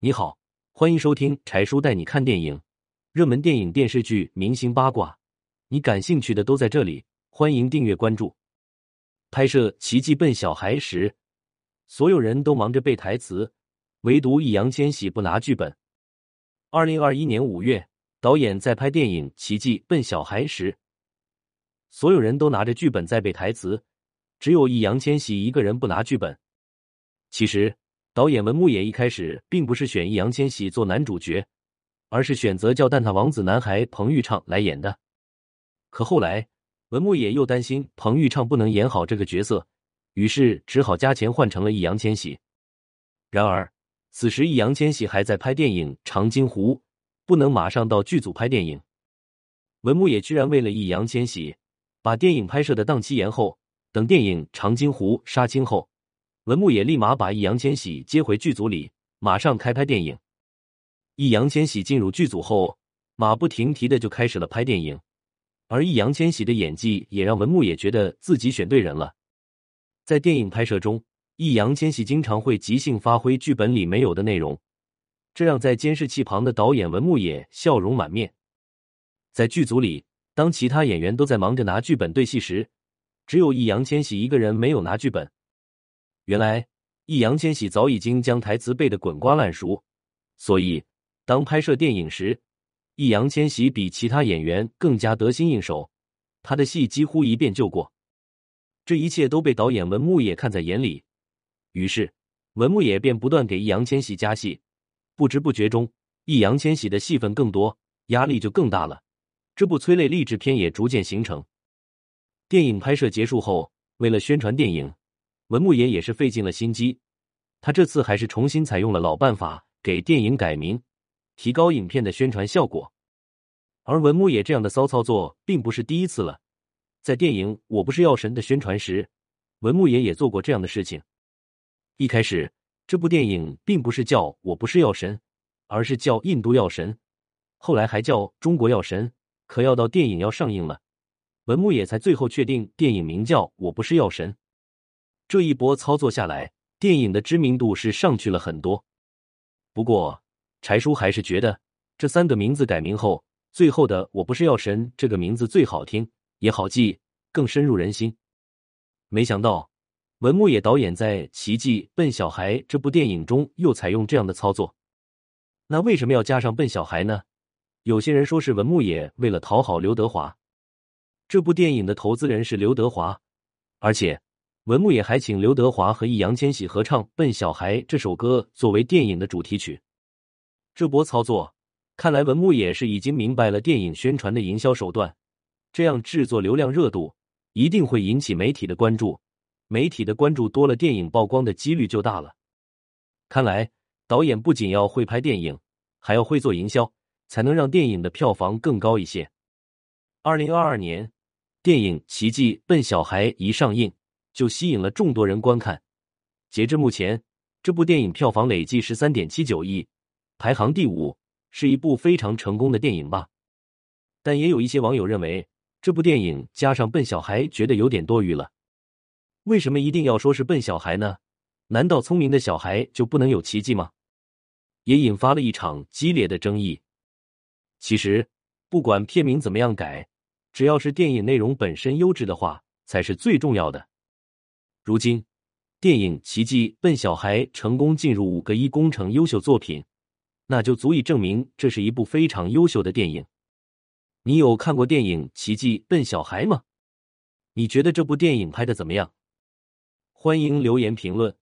你好，欢迎收听柴叔带你看电影，热门电影、电视剧、明星八卦，你感兴趣的都在这里。欢迎订阅关注。拍摄《奇迹笨小孩》时，所有人都忙着背台词，唯独易烊千玺不拿剧本。二零二一年五月，导演在拍电影《奇迹笨小孩》时，所有人都拿着剧本在背台词，只有易烊千玺一个人不拿剧本。其实，导演文牧野一开始并不是选易烊千玺做男主角，而是选择叫蛋挞王子男孩彭昱畅来演的。可后来，文牧野又担心彭昱畅不能演好这个角色，于是只好加钱换成了易烊千玺。然而，此时易烊千玺还在拍电影《长津湖》，不能马上到剧组拍电影。文牧野居然为了易烊千玺，把电影拍摄的档期延后。等电影《长津湖》杀青后，文牧野立马把易烊千玺接回剧组里，马上开拍电影。易烊千玺进入剧组后，马不停蹄的就开始了拍电影。而易烊千玺的演技也让文牧野觉得自己选对人了。在电影拍摄中，易烊千玺经常会即兴发挥剧本里没有的内容，这让在监视器旁的导演文牧野笑容满面。在剧组里，当其他演员都在忙着拿剧本对戏时，只有易烊千玺一个人没有拿剧本。原来，易烊千玺早已经将台词背得滚瓜烂熟，所以当拍摄电影时。易烊千玺比其他演员更加得心应手，他的戏几乎一遍就过。这一切都被导演文牧野看在眼里，于是文牧野便不断给易烊千玺加戏。不知不觉中，易烊千玺的戏份更多，压力就更大了。这部催泪励志片也逐渐形成。电影拍摄结束后，为了宣传电影，文牧野也是费尽了心机。他这次还是重新采用了老办法，给电影改名。提高影片的宣传效果，而文牧野这样的骚操作并不是第一次了。在电影《我不是药神》的宣传时，文牧野也做过这样的事情。一开始，这部电影并不是叫《我不是药神》，而是叫《印度药神》，后来还叫《中国药神》。可要到电影要上映了，文牧野才最后确定电影名叫《我不是药神》。这一波操作下来，电影的知名度是上去了很多。不过，柴叔还是觉得这三个名字改名后，最后的“我不是药神”这个名字最好听，也好记，更深入人心。没想到文牧野导演在《奇迹笨小孩》这部电影中又采用这样的操作。那为什么要加上“笨小孩”呢？有些人说是文牧野为了讨好刘德华。这部电影的投资人是刘德华，而且文牧野还请刘德华和易烊千玺合唱《笨小孩》这首歌作为电影的主题曲。这波操作，看来文牧野是已经明白了电影宣传的营销手段。这样制作流量热度，一定会引起媒体的关注。媒体的关注多了，电影曝光的几率就大了。看来导演不仅要会拍电影，还要会做营销，才能让电影的票房更高一些。二零二二年，电影《奇迹笨小孩》一上映，就吸引了众多人观看。截至目前，这部电影票房累计十三点七九亿。排行第五，是一部非常成功的电影吧？但也有一些网友认为，这部电影加上笨小孩，觉得有点多余了。为什么一定要说是笨小孩呢？难道聪明的小孩就不能有奇迹吗？也引发了一场激烈的争议。其实，不管片名怎么样改，只要是电影内容本身优质的话，才是最重要的。如今，电影《奇迹笨小孩》成功进入五个一工程优秀作品。那就足以证明这是一部非常优秀的电影。你有看过电影《奇迹笨小孩》吗？你觉得这部电影拍的怎么样？欢迎留言评论。